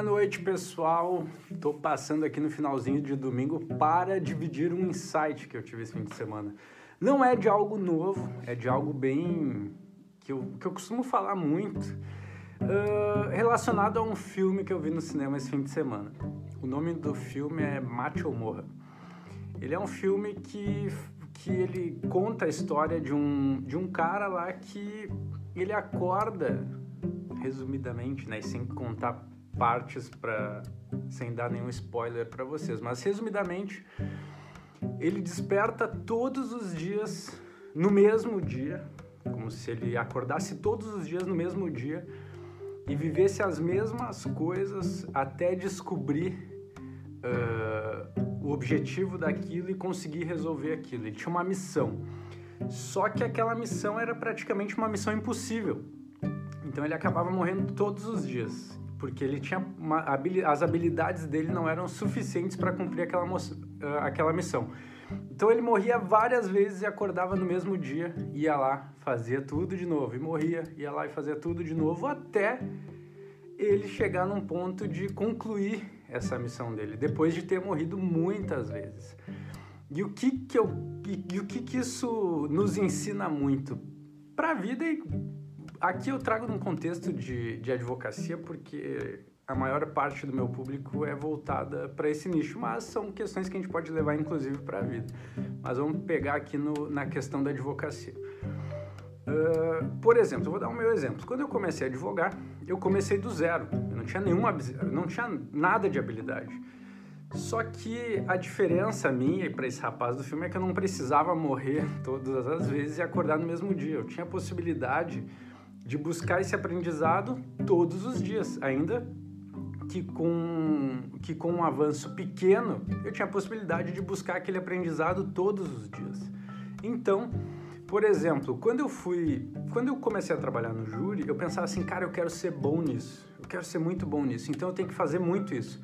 Boa noite, pessoal. Estou passando aqui no finalzinho de domingo para dividir um insight que eu tive esse fim de semana. Não é de algo novo, é de algo bem que eu, que eu costumo falar muito, uh, relacionado a um filme que eu vi no cinema esse fim de semana. O nome do filme é Mate Morra. Ele é um filme que, que ele conta a história de um, de um cara lá que ele acorda, resumidamente, né, sem contar partes para sem dar nenhum spoiler para vocês, mas resumidamente, ele desperta todos os dias no mesmo dia, como se ele acordasse todos os dias no mesmo dia e vivesse as mesmas coisas até descobrir uh, o objetivo daquilo e conseguir resolver aquilo. Ele tinha uma missão. Só que aquela missão era praticamente uma missão impossível. Então ele acabava morrendo todos os dias porque ele tinha uma, as habilidades dele não eram suficientes para cumprir aquela, aquela missão. Então ele morria várias vezes e acordava no mesmo dia, ia lá, fazia tudo de novo, e morria, ia lá e fazia tudo de novo, até ele chegar num ponto de concluir essa missão dele, depois de ter morrido muitas vezes. E o que que, eu, e, e o que, que isso nos ensina muito? Para a vida e Aqui eu trago num contexto de, de advocacia porque a maior parte do meu público é voltada para esse nicho, mas são questões que a gente pode levar inclusive para a vida. Mas vamos pegar aqui no, na questão da advocacia. Uh, por exemplo, eu vou dar um meu exemplo. Quando eu comecei a advogar, eu comecei do zero. Eu não tinha nenhuma, não tinha nada de habilidade. Só que a diferença minha para esse rapaz do filme é que eu não precisava morrer todas as vezes e acordar no mesmo dia. Eu tinha a possibilidade de buscar esse aprendizado todos os dias, ainda que com, que com um avanço pequeno eu tinha a possibilidade de buscar aquele aprendizado todos os dias. Então, por exemplo, quando eu fui, quando eu comecei a trabalhar no júri, eu pensava assim, cara, eu quero ser bom nisso, eu quero ser muito bom nisso, então eu tenho que fazer muito isso.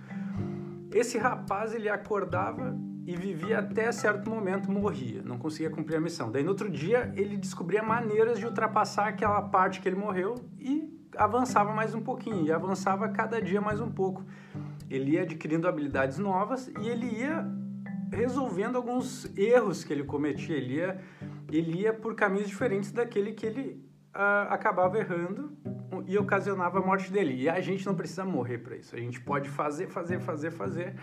Esse rapaz ele acordava e vivia até certo momento, morria, não conseguia cumprir a missão. Daí no outro dia ele descobria maneiras de ultrapassar aquela parte que ele morreu e avançava mais um pouquinho, e avançava cada dia mais um pouco. Ele ia adquirindo habilidades novas e ele ia resolvendo alguns erros que ele cometia, ele ia, ele ia por caminhos diferentes daquele que ele uh, acabava errando e ocasionava a morte dele. E a gente não precisa morrer para isso, a gente pode fazer, fazer, fazer, fazer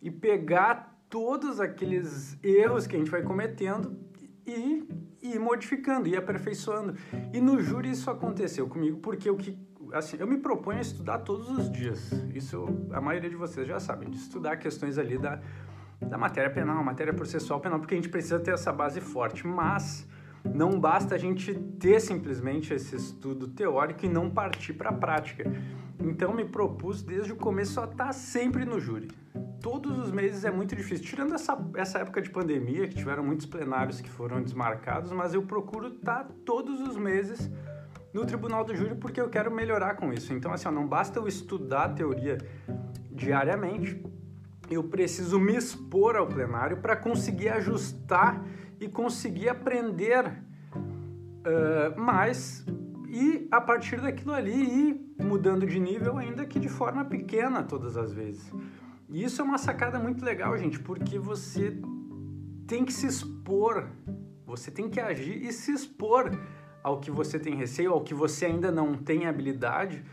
e pegar todos aqueles erros que a gente vai cometendo e, ir modificando, e aperfeiçoando. E no júri isso aconteceu comigo, porque o que assim, eu me proponho a estudar todos os dias. Isso a maioria de vocês já sabem, de estudar questões ali da, da matéria penal, matéria processual penal, porque a gente precisa ter essa base forte, mas não basta a gente ter simplesmente esse estudo teórico e não partir para a prática. Então me propus desde o começo a estar sempre no júri. Todos os meses é muito difícil, tirando essa, essa época de pandemia, que tiveram muitos plenários que foram desmarcados, mas eu procuro estar todos os meses no tribunal do júri porque eu quero melhorar com isso. Então, assim, ó, não basta eu estudar a teoria diariamente, eu preciso me expor ao plenário para conseguir ajustar e conseguir aprender uh, mais e a partir daquilo ali ir mudando de nível, ainda que de forma pequena todas as vezes. E isso é uma sacada muito legal, gente, porque você tem que se expor, você tem que agir e se expor ao que você tem receio, ao que você ainda não tem habilidade,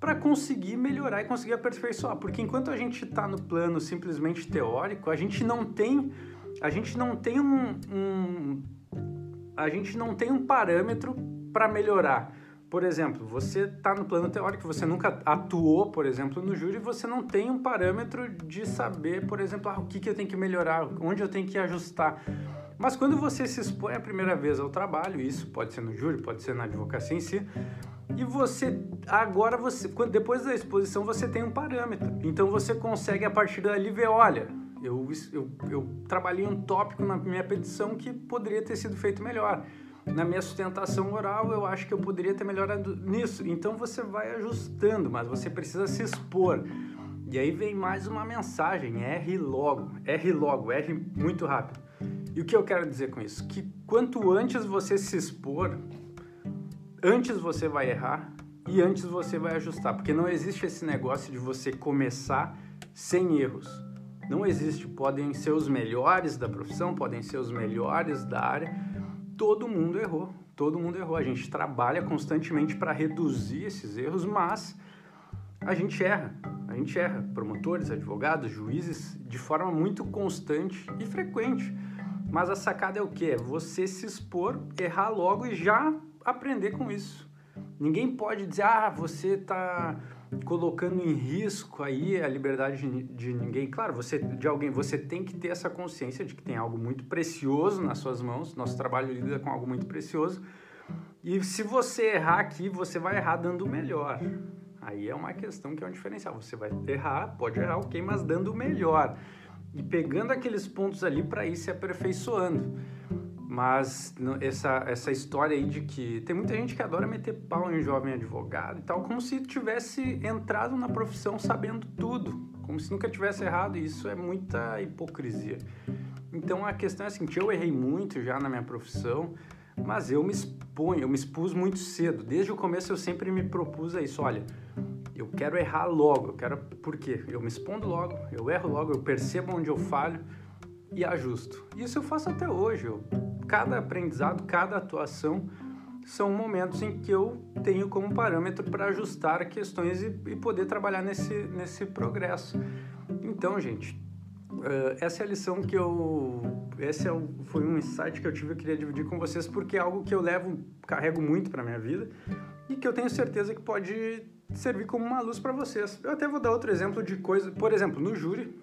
para conseguir melhorar e conseguir aperfeiçoar. Porque enquanto a gente está no plano simplesmente teórico, a gente não tem, a gente não tem um, um a gente não tem um parâmetro para melhorar. Por exemplo, você está no plano teórico, você nunca atuou, por exemplo, no júri, você não tem um parâmetro de saber, por exemplo, ah, o que, que eu tenho que melhorar, onde eu tenho que ajustar. Mas quando você se expõe a primeira vez ao trabalho, isso pode ser no júri, pode ser na advocacia em si, e você agora você depois da exposição você tem um parâmetro. Então você consegue a partir dali ver, olha, eu, eu, eu trabalhei um tópico na minha petição que poderia ter sido feito melhor na minha sustentação oral, eu acho que eu poderia ter melhorado nisso. Então você vai ajustando, mas você precisa se expor. E aí vem mais uma mensagem: R logo, R logo, R muito rápido. E o que eu quero dizer com isso? Que quanto antes você se expor, antes você vai errar e antes você vai ajustar, porque não existe esse negócio de você começar sem erros. Não existe, podem ser os melhores da profissão, podem ser os melhores da área. Todo mundo errou, todo mundo errou. A gente trabalha constantemente para reduzir esses erros, mas a gente erra. A gente erra. Promotores, advogados, juízes, de forma muito constante e frequente. Mas a sacada é o que? É você se expor, errar logo e já aprender com isso. Ninguém pode dizer, ah, você está colocando em risco aí a liberdade de, ninguém. Claro, você de alguém, você tem que ter essa consciência de que tem algo muito precioso nas suas mãos. Nosso trabalho lida com algo muito precioso. E se você errar aqui, você vai errar dando o melhor. Aí é uma questão que é um diferencial. Você vai errar, pode errar, ok, mas dando o melhor. E pegando aqueles pontos ali para ir se aperfeiçoando. Mas essa, essa história aí de que tem muita gente que adora meter pau em jovem advogado e tal, como se tivesse entrado na profissão sabendo tudo, como se nunca tivesse errado, e isso é muita hipocrisia. Então a questão é assim, eu errei muito já na minha profissão, mas eu me exponho, eu me expus muito cedo. Desde o começo eu sempre me propus a isso, olha, eu quero errar logo, eu quero por quê? Eu me expondo logo, eu erro logo, eu percebo onde eu falho e ajusto. Isso eu faço até hoje. Eu cada aprendizado, cada atuação são momentos em que eu tenho como parâmetro para ajustar questões e, e, poder trabalhar nesse, nesse progresso. Então, gente, uh, essa é a lição que eu. Esse é o, foi um insight que eu tive e queria dividir com vocês, porque é algo que eu levo, carrego muito para minha vida e que eu tenho certeza que pode servir como uma luz para vocês. Eu até vou dar outro exemplo de coisa, por exemplo, no júri,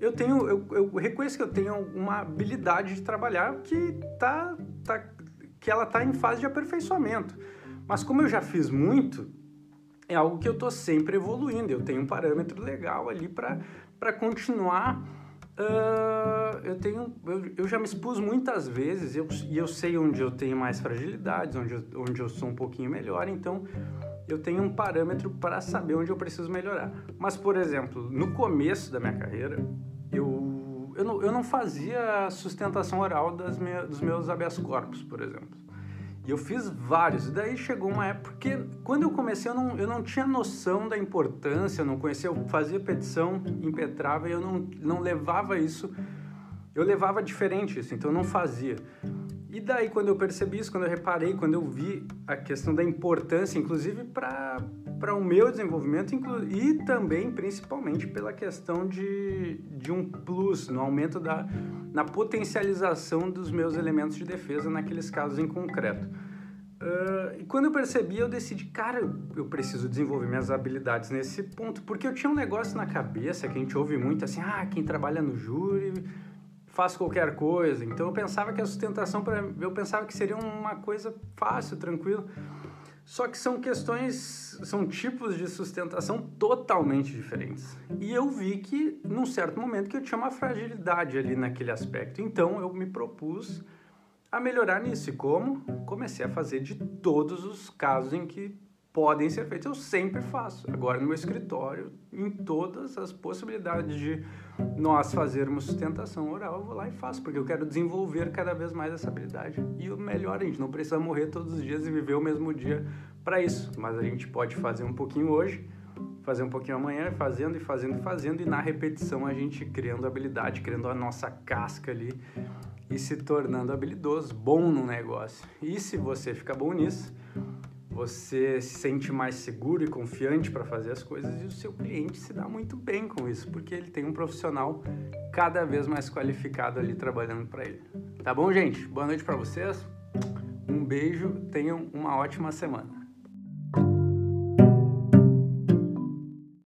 eu tenho, eu, eu, reconheço que eu tenho uma habilidade de trabalhar que tá, tá que ela está em fase de aperfeiçoamento. Mas como eu já fiz muito, é algo que eu estou sempre evoluindo. Eu tenho um parâmetro legal ali para continuar. Uh, eu tenho, eu, eu, já me expus muitas vezes eu, e eu sei onde eu tenho mais fragilidades, onde eu, onde eu sou um pouquinho melhor. Então eu tenho um parâmetro para saber onde eu preciso melhorar. Mas, por exemplo, no começo da minha carreira, eu, eu, não, eu não fazia sustentação oral das minha, dos meus habeas corpus, por exemplo. E eu fiz vários. E daí chegou uma época que, quando eu comecei, eu não, eu não tinha noção da importância, eu não conhecia. Eu fazia petição, impetrava e eu não, não levava isso. Eu levava diferente isso, então eu não fazia. E daí, quando eu percebi isso, quando eu reparei, quando eu vi a questão da importância, inclusive para o meu desenvolvimento e também, principalmente, pela questão de, de um plus no aumento da na potencialização dos meus elementos de defesa naqueles casos em concreto. Uh, e quando eu percebi, eu decidi, cara, eu preciso desenvolver minhas habilidades nesse ponto, porque eu tinha um negócio na cabeça que a gente ouve muito assim, ah, quem trabalha no júri faz qualquer coisa. Então eu pensava que a sustentação para eu pensava que seria uma coisa fácil, tranquila. Só que são questões, são tipos de sustentação totalmente diferentes. E eu vi que num certo momento que eu tinha uma fragilidade ali naquele aspecto. Então eu me propus a melhorar nisso. E como? Comecei a fazer de todos os casos em que podem ser feitos. Eu sempre faço. Agora no meu escritório, em todas as possibilidades de nós fazermos sustentação oral, eu vou lá e faço, porque eu quero desenvolver cada vez mais essa habilidade. E o melhor, a gente não precisa morrer todos os dias e viver o mesmo dia para isso, mas a gente pode fazer um pouquinho hoje, fazer um pouquinho amanhã, fazendo e fazendo e fazendo, e na repetição a gente criando habilidade, criando a nossa casca ali e se tornando habilidoso, bom no negócio. E se você ficar bom nisso, você se sente mais seguro e confiante para fazer as coisas e o seu cliente se dá muito bem com isso, porque ele tem um profissional cada vez mais qualificado ali trabalhando para ele. Tá bom, gente? Boa noite para vocês. Um beijo, tenham uma ótima semana.